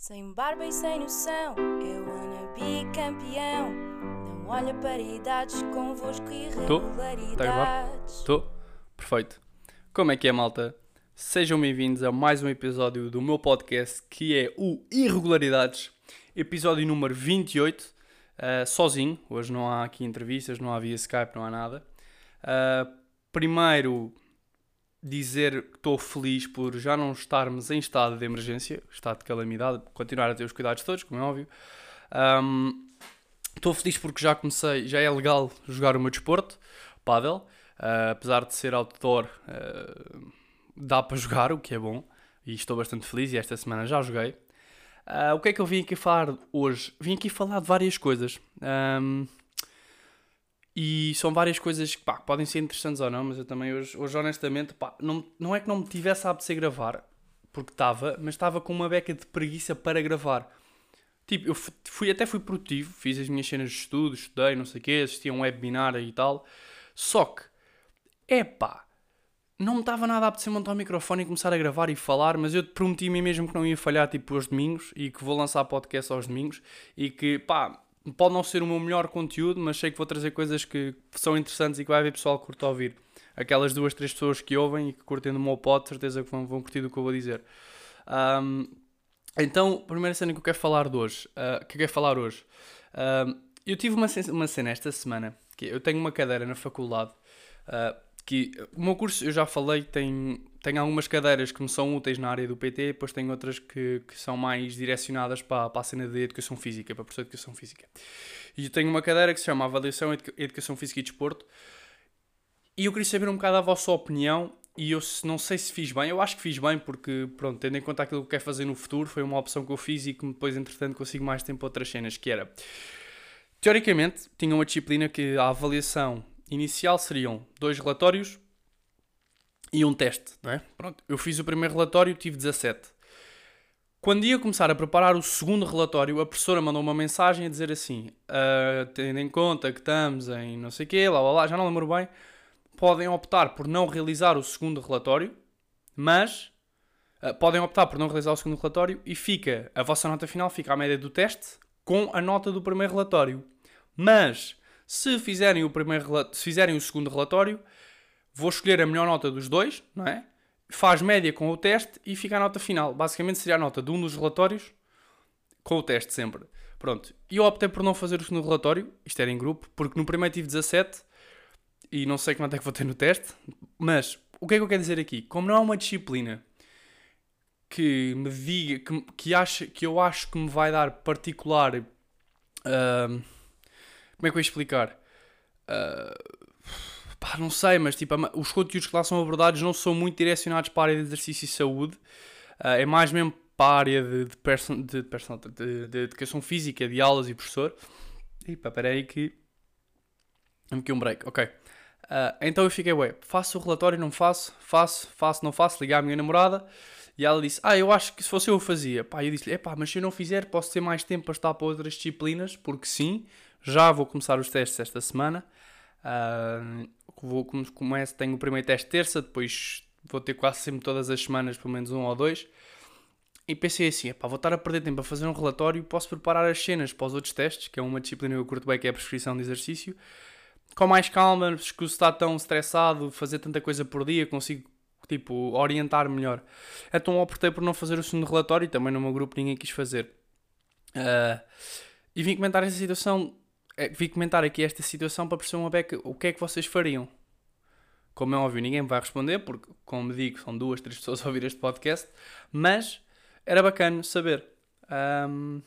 Sem barba e sem noção, eu wanna be campeão. Não olha para idades convosco Tô? Tá irregularidades. Estou? Perfeito. Como é que é, malta? Sejam bem-vindos a mais um episódio do meu podcast que é o Irregularidades, episódio número 28, uh, sozinho. Hoje não há aqui entrevistas, não há via Skype, não há nada. Uh, primeiro, dizer que estou feliz por já não estarmos em estado de emergência, estado de calamidade, continuar a ter os cuidados todos, como é óbvio. Um, Estou feliz porque já comecei, já é legal jogar o meu desporto, paddle, uh, apesar de ser outdoor, uh, dá para jogar, o que é bom, e estou bastante feliz, e esta semana já joguei. Uh, o que é que eu vim aqui falar hoje? Vim aqui falar de várias coisas. Um, e são várias coisas que pá, podem ser interessantes ou não, mas eu também hoje, hoje honestamente, pá, não, não é que não me tivesse a apetecer gravar, porque estava, mas estava com uma beca de preguiça para gravar. Tipo, eu fu- fui, até fui produtivo, fiz as minhas cenas de estudo, estudei, não sei o quê, assisti a um webinar e tal. Só que, epá, não me estava nada a apetecer montar o microfone e começar a gravar e falar, mas eu prometi a mim mesmo que não ia falhar, tipo, aos domingos e que vou lançar podcast aos domingos e que, pá, pode não ser o meu melhor conteúdo, mas sei que vou trazer coisas que são interessantes e que vai haver pessoal que curta ouvir. Aquelas duas, três pessoas que ouvem e que curtem do meu pod, certeza que vão, vão curtir do que eu vou dizer. Ahm, então, a primeira cena que eu quero falar de hoje, ah, que eu quero falar hoje, ah, eu tive uma, uma cena esta semana, que eu tenho uma cadeira na faculdade, ah, que o meu curso, eu já falei, tem, tem algumas cadeiras que me são úteis na área do PT, depois tem outras que, que são mais direcionadas para, para a cena de Educação Física, para a professor de Educação Física. E eu tenho uma cadeira que se chama Avaliação, Educa- Educação Física e Desporto, e eu queria saber um bocado a vossa opinião e eu não sei se fiz bem, eu acho que fiz bem porque, pronto, tendo em conta aquilo que quero fazer no futuro, foi uma opção que eu fiz e que depois, entretanto, consigo mais tempo outras cenas, que era... Teoricamente, tinha uma disciplina que a avaliação inicial seriam dois relatórios e um teste, não é? Pronto, eu fiz o primeiro relatório, tive 17. Quando ia começar a preparar o segundo relatório, a professora mandou uma mensagem a dizer assim: "Ah, tendo em conta que estamos em não sei o quê, lá, lá, lá, já não lembro bem, podem optar por não realizar o segundo relatório, mas ah, podem optar por não realizar o segundo relatório e fica a vossa nota final fica à média do teste com a nota do primeiro relatório. Mas se fizerem o primeiro se fizerem o segundo relatório, vou escolher a melhor nota dos dois, não é? Faz média com o teste e fica a nota final. Basicamente seria a nota de um dos relatórios com o teste sempre. Pronto. E eu optei por não fazer o segundo relatório, isto era em grupo, porque no primeiro tive 17 e não sei quanto é que vou ter no teste, mas o que é que eu quero dizer aqui? Como não é uma disciplina que me diga, que, que, acha, que eu acho que me vai dar particular. ahm, como é que eu ia explicar? Ah, pá, não sei, mas tipo, os conteúdos que lá são abordados não são muito direcionados para a área de exercício e saúde, Ah, é mais mesmo para a área de, de, person, de, person- de- de educação física, de aulas e professor. E pá, peraí que. Aqui um break, ok. Ah, então eu fiquei, ué, faço o relatório, não faço, faço, faço, não faço, liguei à minha namorada e ela disse, ah, eu acho que se fosse eu fazia. Pá, eu disse-lhe, epá, mas se eu não fizer, posso ter mais tempo para estar para outras disciplinas, porque sim, já vou começar os testes esta semana. Ah, vou, come- começo, tenho o primeiro teste terça, depois vou ter quase sempre todas as semanas, pelo menos um ou dois. E pensei assim, epá, vou estar a perder tempo a fazer um relatório, posso preparar as cenas para os outros testes, que é uma disciplina que eu curto bem, que é a prescrição de exercício, com mais calma, se que está tão estressado, fazer tanta coisa por dia, consigo, tipo, orientar melhor. Então optei por não fazer o segundo relatório, também no meu grupo ninguém quis fazer. Ah, e vim comentar essa situação, vim comentar aqui esta situação para perceber uma beca, o que é que vocês fariam? Como é óbvio, ninguém me vai responder, porque, como digo, são duas, três pessoas a ouvir este podcast, mas era bacana saber. Ahm,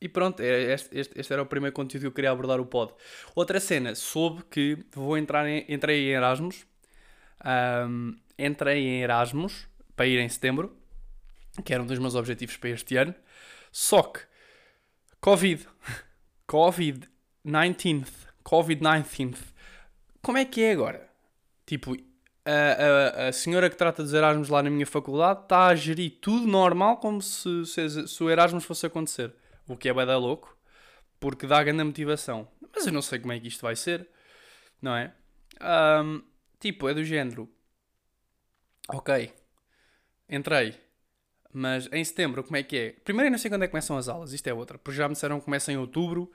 e pronto, é- este, este- este era o primeiro conteúdo que eu queria abordar o pod. Outra cena, soube que vou entrar em, entrei em Erasmus. Ahm, entrei em Erasmus para ir em setembro, que era um dos meus objetivos para este ano. Só que, Covid, Covid-19, Covid-19, como é que é agora? Tipo, a, a, a senhora que trata dos Erasmus lá na minha faculdade está a gerir tudo normal como se, se, se o Erasmus fosse acontecer. O que é bem da louco, porque dá grande motivação. Mas eu não sei como é que isto vai ser, não é? Ahm, tipo, é do género. Ok, entrei. Mas em setembro, como é que é? Primeiro eu não sei quando é que começam as aulas, isto é outra. Porque já me disseram que começa em outubro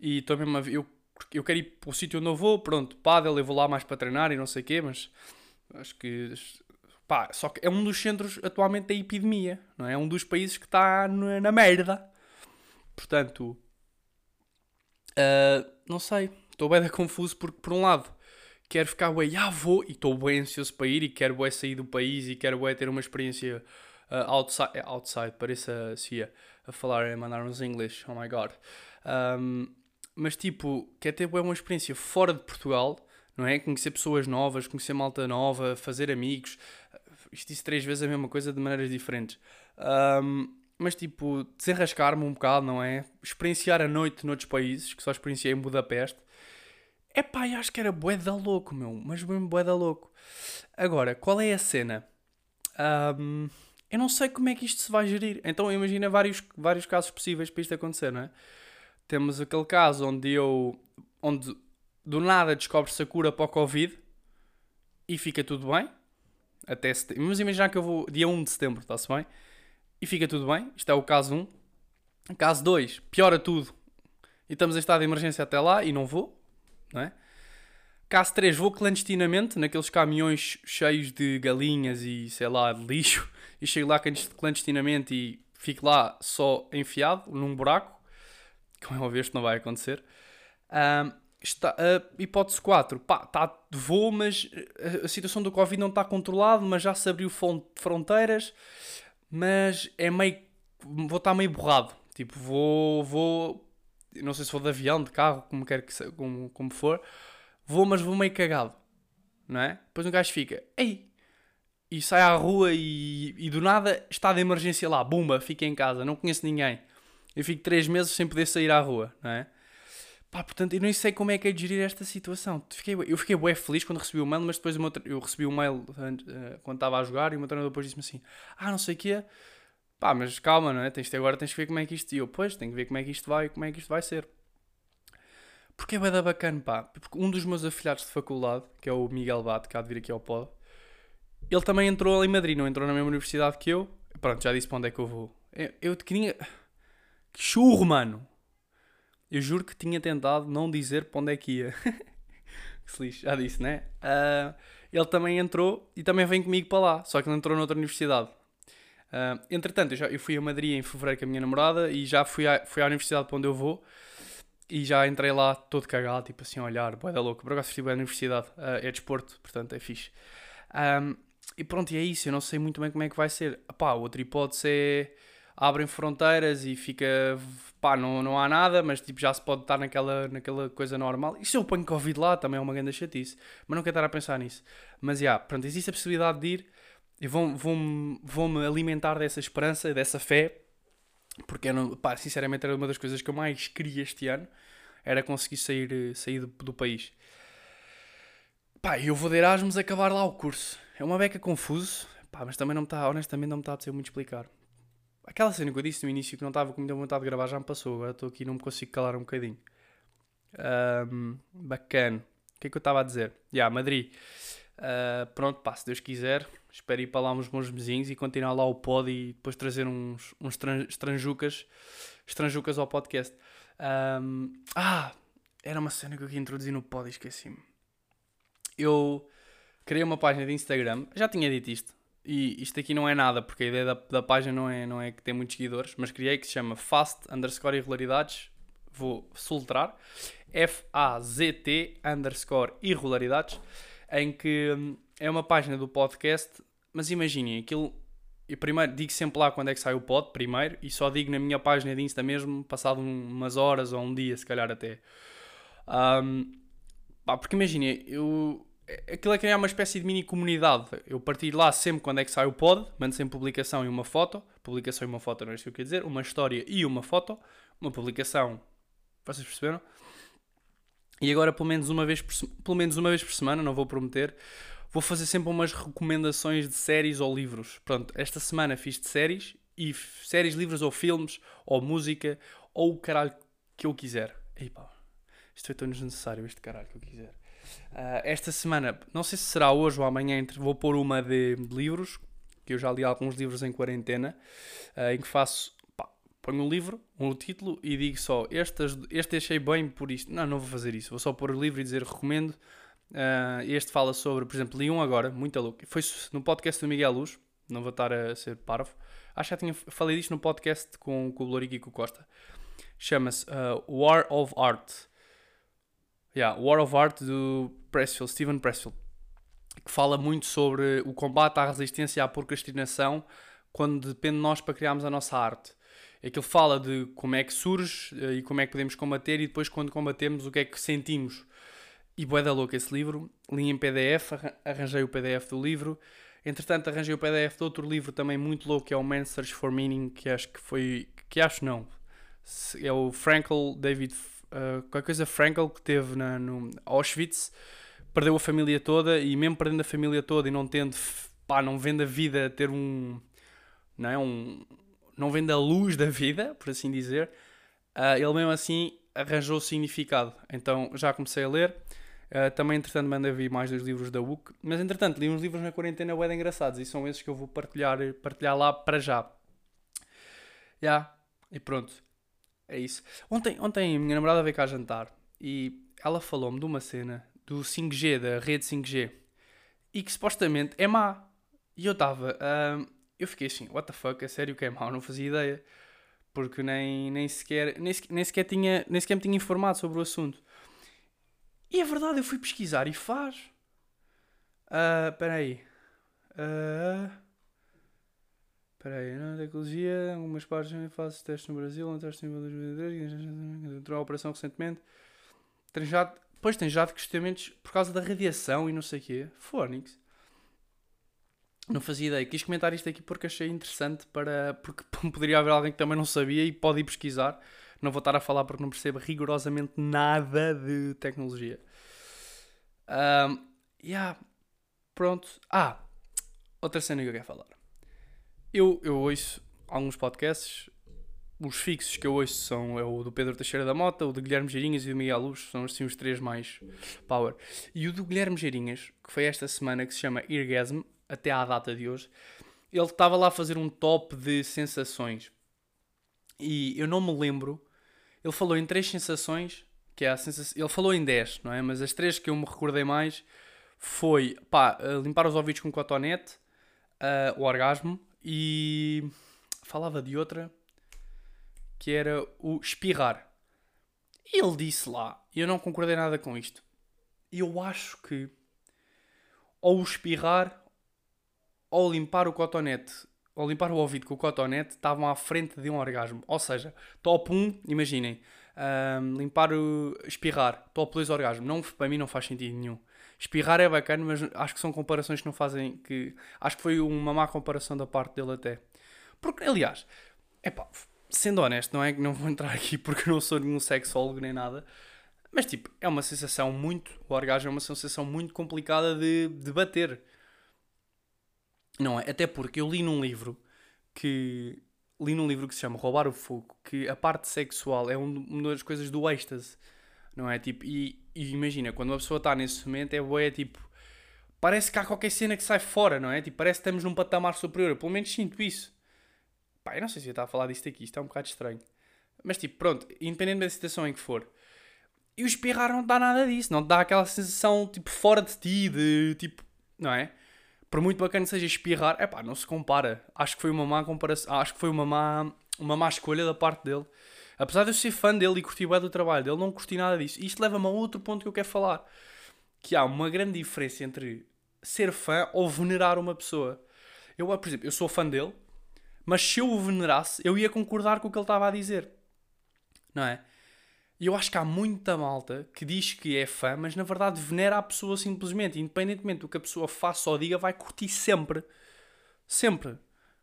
e estou mesmo a eu, eu quero ir para o sítio onde eu vou, pronto, pádel, eu vou lá mais para treinar e não sei o quê, mas acho que pá, só que é um dos centros atualmente da epidemia, não é? É um dos países que está na merda. Portanto, uh, não sei, estou bem confuso porque por um lado quero ficar bem, ah vou, e estou bem ansioso para ir e quero bem sair do país e quero bem ter uma experiência uh, outside, outside, parece a a falar, a mandar-nos inglês, oh my god. Um, mas tipo, quer ter uma experiência fora de Portugal, não é? Conhecer pessoas novas, conhecer malta nova, fazer amigos. Isto disse três vezes a mesma coisa de maneiras diferentes. Um, mas tipo, desenrascar-me um bocado, não é? Experienciar a noite noutros países, que só experienciei em Budapeste. É pá, acho que era bué da louco, meu. Mas mesmo bué da louco. Agora, qual é a cena? Um, eu não sei como é que isto se vai gerir. Então imagina vários, vários casos possíveis para isto acontecer, não é? Temos aquele caso onde eu. onde do nada descobre-se a cura para o Covid e fica tudo bem. Até setembro. Vamos imaginar que eu vou dia 1 de setembro, está-se bem? E fica tudo bem. Isto é o caso 1. Caso 2, piora tudo. E estamos em estado de emergência até lá e não vou, não é? Caso 3, vou clandestinamente naqueles caminhões cheios de galinhas e sei lá, de lixo e chego lá clandestinamente e fico lá só enfiado num buraco. Como é óbvio, isto não vai acontecer. Um, está, uh, hipótese 4, pá, tá, vou, mas a, a situação do Covid não está controlada, mas já se abriu fronteiras, mas é meio. Vou estar meio borrado. Tipo, vou. vou não sei se vou de avião, de carro, como quer que como, como for. Vou, mas vou meio cagado. Não é? Depois um gajo fica, ei, e sai à rua e, e do nada está de emergência lá, bumba, fica em casa, não conheço ninguém. Eu fico três meses sem poder sair à rua, não é? Pá, portanto, eu nem sei como é que é de gerir esta situação. Fiquei, eu fiquei bué feliz quando recebi o mail, mas depois eu recebi o mail uh, quando estava a jogar e o meu treinador depois disse-me assim: Ah, não sei o quê. Pá, mas calma, não é? Tens, agora tens que ver como é que isto. E eu, pois, tenho que ver como é que isto vai como é que isto vai ser. Porque é bem bacana, pá. Porque um dos meus afilhados de faculdade, que é o Miguel Bate, que há de vir aqui ao pod, ele também entrou em Madrid, não entrou na mesma universidade que eu. Pronto, já disse para onde é que eu vou. Eu, eu queria. Que churro, mano! Eu juro que tinha tentado não dizer para onde é que ia. se lixe, já disse, né? Uh, ele também entrou e também vem comigo para lá, só que ele entrou noutra universidade. Uh, entretanto, eu, já, eu fui a Madrid em fevereiro com a minha namorada e já fui, à, fui à universidade para onde eu vou e já entrei lá todo cagado, tipo assim, a olhar, boa da louco. Por acaso estive à universidade, uh, é desporto, portanto é fixe. Um, e pronto, e é isso. Eu não sei muito bem como é que vai ser. Pá, outra hipótese é abrem fronteiras e fica. pá, não, não há nada, mas tipo já se pode estar naquela, naquela coisa normal. E se eu ponho Covid lá também é uma grande chatice. Mas não quero estar a pensar nisso. Mas já, yeah, pronto, existe a possibilidade de ir e vão-me vão, vão alimentar dessa esperança, dessa fé. Porque, não, pá, sinceramente, era uma das coisas que eu mais queria este ano. Era conseguir sair, sair do, do país. Pá, eu vou de Erasmus acabar lá o curso. É uma beca confuso, pá, mas também não me está, honestamente, não me está a ser muito explicar. Aquela cena que eu disse no início que não estava com muita vontade de gravar já me passou, agora estou aqui e não me consigo calar um bocadinho. Um, bacana. O que é que eu estava a dizer? Já, yeah, Madrid. Uh, pronto, pá, se Deus quiser, espero ir para lá uns bons vizinhos e continuar lá o pod e depois trazer uns, uns estranjucas, estranjucas ao podcast. Um, ah, era uma cena que eu queria introduzir no pod e esqueci-me. Eu criei uma página de Instagram, já tinha dito isto, e isto aqui não é nada, porque a ideia da, da página não é, não é que tem muitos seguidores, mas criei que se chama fast underscore irregularidades, vou soltar, F-A-Z-T underscore irregularidades, em que hum, é uma página do podcast, mas imaginem, aquilo, eu primeiro digo sempre lá quando é que sai o pod, primeiro, e só digo na minha página de Insta mesmo, passado umas horas ou um dia, se calhar até. Um, pá, porque imaginem, eu aquilo é criar uma espécie de mini comunidade. Eu partilho lá sempre quando é que sai o pod, mando sempre publicação e uma foto. Publicação e uma foto, não é isso que eu quero dizer. Uma história e uma foto. Uma publicação. Vocês perceberam? E agora, pelo menos uma vez por, pelo menos uma vez por semana, não vou prometer, vou fazer sempre umas recomendações de séries ou livros. Pronto, esta semana fiz de séries e séries, livros ou filmes ou música ou o caralho que eu quiser. Ei pá, isto foi tão desnecessário, este caralho que eu quiser. Uh, esta semana, não sei se será hoje ou amanhã, vou pôr uma de, de livros, que eu já li alguns livros em quarentena, uh, em que faço, pá, ponho um livro, um título e digo só, este, este achei bem por isto. Não, não vou fazer isso, vou só pôr o livro e dizer recomendo. Uh, este fala sobre, por exemplo, li um agora, muito louco. Foi no podcast do Miguel Luz, não vou estar a ser parvo. Acho que já tinha falei disto no podcast com, com o Lorico e com o Costa. Chama-se uh, War of Art. Yeah, War of Art do Pressfield, Stephen Pressfield que fala muito sobre o combate à resistência à procrastinação quando depende de nós para criarmos a nossa arte. Aquilo fala de como é que surge eh, e como é que podemos combater e depois quando combatemos o que é que sentimos. E bué da louca esse livro, li em PDF, arranjei o PDF do livro. Entretanto, arranjei o PDF de outro livro também muito louco, que é o Man's Search for Meaning, que acho que foi... que acho não. É o Frankel, David... Uh, qualquer coisa Frankel que teve na, no Auschwitz perdeu a família toda e mesmo perdendo a família toda e não tendo, pá, não vendo a vida ter um, não é, um, não vendo a luz da vida, por assim dizer, uh, ele mesmo assim arranjou significado. Então já comecei a ler. Uh, também, entretanto, mandei vir mais dos livros da UC. Mas, entretanto, li uns livros na quarentena bem engraçados e são esses que eu vou partilhar, partilhar lá para já. Já. Yeah. E pronto. É isso. Ontem, ontem a minha namorada veio cá jantar e ela falou-me de uma cena do 5G, da rede 5G, e que supostamente é má. E eu estava, uh, eu fiquei assim, what the fuck, é sério que é mau? Não fazia ideia, porque nem, nem, sequer, nem, nem, sequer tinha, nem sequer me tinha informado sobre o assunto. E é verdade, eu fui pesquisar e faz. Uh, espera aí. Uh, Espera aí, na tecnologia, algumas partes fazem testes no Brasil, um teste em 2023, entrou a operação recentemente. Transjado Pois tem já de questionamentos por causa da radiação e não sei o quê. Fónix. Não fazia ideia. Quis comentar isto aqui porque achei interessante para. Porque poderia haver alguém que também não sabia e pode ir pesquisar. Não vou estar a falar porque não percebo rigorosamente nada de tecnologia. Um, yeah. Pronto. Ah, outra cena que eu quero falar. Eu, eu ouço alguns podcasts os fixos que eu ouço são é o do Pedro Teixeira da Mota, o do Guilherme Geirinhas e o do Miguel Luz, são assim os três mais power. E o do Guilherme Geirinhas, que foi esta semana, que se chama Irgasm, até à data de hoje, ele estava lá a fazer um top de sensações. E eu não me lembro, ele falou em três sensações, que é a sensação, ele falou em dez, não é? Mas as três que eu me recordei mais foi, pá, limpar os ouvidos com cotonete, uh, o orgasmo e falava de outra que era o espirrar. E ele disse lá, e eu não concordei nada com isto. Eu acho que ou espirrar ou limpar o cotonete, ou limpar o ouvido com o cotonete, estavam à frente de um orgasmo. Ou seja, top 1, imaginem, um, limpar o. espirrar, top 2 orgasmo. Não, para mim não faz sentido nenhum. Espirrar é bacana, mas acho que são comparações que não fazem. que Acho que foi uma má comparação da parte dele até. Porque, aliás, é pá, sendo honesto, não é que não vou entrar aqui porque não sou nenhum sexólogo nem nada, mas tipo, é uma sensação muito. O orgasmo é uma sensação muito complicada de, de bater. Não é? Até porque eu li num livro que. Li num livro que se chama Roubar o Fogo, que a parte sexual é uma das coisas do êxtase. Não é? Tipo, e, e imagina, quando uma pessoa está nesse momento, é boa, é tipo. Parece que há qualquer cena que sai fora, não é? Tipo, parece que estamos num patamar superior. Eu, pelo menos sinto isso. Pá, eu não sei se eu estava a falar disto aqui, isto é um bocado estranho. Mas tipo, pronto, independente da situação em que for. E o espirrar não dá nada disso, não dá aquela sensação tipo fora de ti, de tipo, não é? Por muito bacana seja espirrar, é pá, não se compara. Acho que foi uma má comparação, acho que foi uma má, uma má escolha da parte dele. Apesar de eu ser fã dele e curtir bem do trabalho dele, não curti nada disso. E isto leva-me a outro ponto que eu quero falar. Que há uma grande diferença entre ser fã ou venerar uma pessoa. Eu, por exemplo, eu sou fã dele, mas se eu o venerasse, eu ia concordar com o que ele estava a dizer. Não é? E eu acho que há muita malta que diz que é fã, mas na verdade venera a pessoa simplesmente. Independentemente do que a pessoa faça ou diga, vai curtir sempre. Sempre.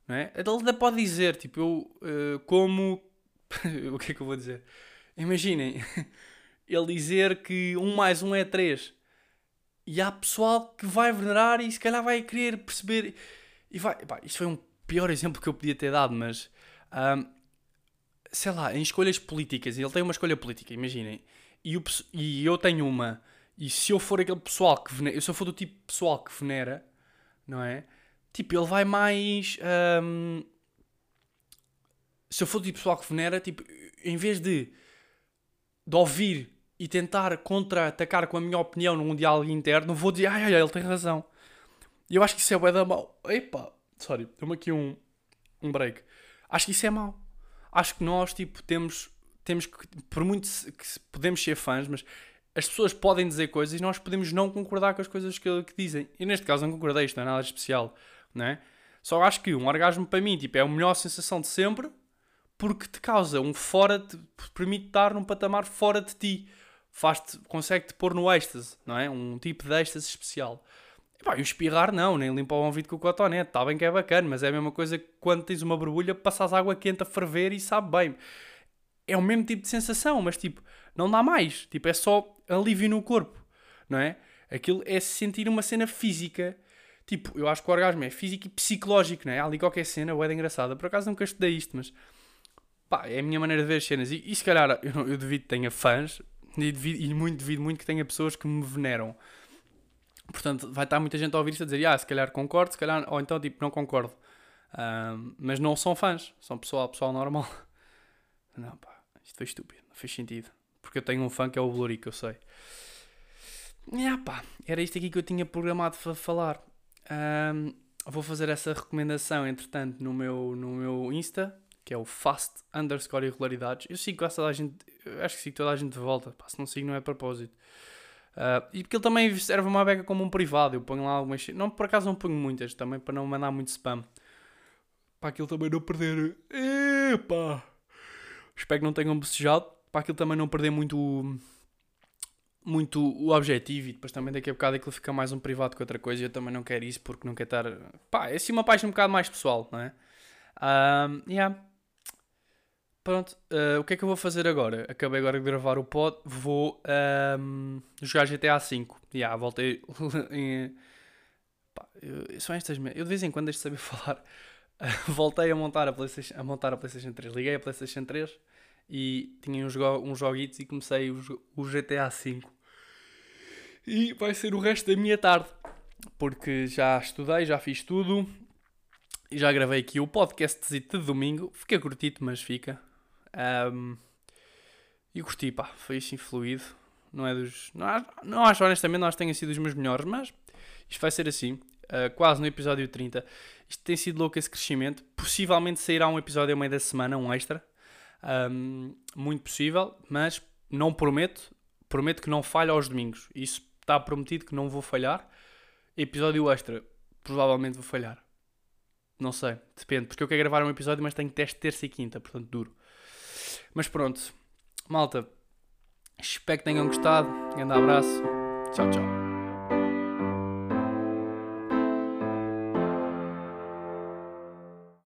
Não é? Ele ainda pode dizer, tipo, eu uh, como. o que é que eu vou dizer? Imaginem, ele dizer que 1 mais 1 é 3. E há pessoal que vai venerar e se calhar vai querer perceber. E vai. Pá, isto foi um pior exemplo que eu podia ter dado, mas um, sei lá, em escolhas políticas, ele tem uma escolha política, imaginem, e, o, e eu tenho uma, e se eu for aquele pessoal que venera, se eu for do tipo pessoal que venera, não é? tipo, ele vai mais. hum, se eu for tipo pessoal que venera, tipo, em vez de, de ouvir e tentar contra-atacar com a minha opinião num diálogo interno, vou dizer, ai, ai, ele tem razão. E eu acho que isso é bué da mau. Epá, sorry, deu-me aqui um, um break. Acho que isso é mau. Acho que nós, tipo, temos, temos que, por muito que podemos ser fãs, mas as pessoas podem dizer coisas e nós podemos não concordar com as coisas que, que dizem. E neste caso não concordei, isto não é nada especial, não é? Só acho que um orgasmo para mim, tipo, é a melhor sensação de sempre porque te causa um fora, te permite estar num patamar fora de ti. Faz-te, consegue-te pôr no êxtase, não é? Um tipo de êxtase especial. Pá, e o espirrar não, nem limpar o ouvido com o cotonete, está bem que é bacana, mas é a mesma coisa que quando tens uma borbulha, passas água quente a ferver e sabe bem. É o mesmo tipo de sensação, mas tipo, não dá mais. Tipo, é só alívio no corpo, não é? Aquilo é sentir uma cena física. Tipo, eu acho que o orgasmo é físico e psicológico, não é? Há ali qualquer cena, é engraçada. Por acaso nunca estudei isto, mas pá, é a minha maneira de ver as cenas. E, e se calhar eu, eu devido que tenha fãs e, devido, e muito devido muito que tenha pessoas que me veneram. Portanto, vai estar muita gente a ouvir isto a dizer, ah, se calhar concordo, se calhar, ou então tipo, não concordo. Ahm, mas não são fãs, são pessoal, pessoal normal. Não, pá, isto foi estúpido, não fez sentido. Porque eu tenho um fã que é o Blurico, eu sei. Ah, pá, era isto aqui que eu tinha programado para falar. Ahm, vou fazer essa recomendação, entretanto, no meu, no meu Insta, que é o fast underscore irregularidades. Eu sigo quase toda a gente, acho que sigo toda a gente de volta, pá, se não sigo não é propósito. Ah, e porque ele também serve uma beca como um privado, eu ponho lá algumas... Não, por acaso não ponho muitas, também para não mandar muito spam. Para aquilo também não perder... Epá! Espero que não tenham bocejado, para aquilo também não perder muito... Muito o objetivo e depois também daqui a bocado aquilo fica mais um privado que outra coisa e eu também não quero isso porque não quero estar... Pá, é assim uma página um bocado mais pessoal, não é? Um, yeah. Pronto, uh, o que é que eu vou fazer agora? Acabei agora de gravar o pod, vou um, jogar GTA V. Yeah, voltei. pá, eu, são estas Eu de vez em quando deixo de saber falar. voltei a montar a, PlayStation, a montar a PlayStation 3. Liguei a PlayStation 3 e tinha uns, jo uns joguitos e comecei o, o GTA V. E vai ser o resto da minha tarde. Porque já estudei, já fiz tudo. E já gravei aqui o podcast de domingo. Fica curtito, mas fica. Ahm, e curti, pá. Foi assim fluido. Não é dos. Não acho, não acho honestamente, não acho que tenha sido dos meus melhores, mas isto vai ser assim. ah, quase no episódio 30. Isto tem sido louco esse crescimento. Possivelmente sairá um episódio ao meio da semana, um extra. Ahm, muito possível, mas não prometo. Prometo que não falho aos domingos. Isso está prometido que não vou falhar. Episódio extra, provavelmente vou falhar. Não sei, depende, porque eu quero gravar um episódio, mas tenho teste terça e quinta, portanto duro. Mas pronto, malta, espero que tenham gostado. Grande abraço, tchau, tchau.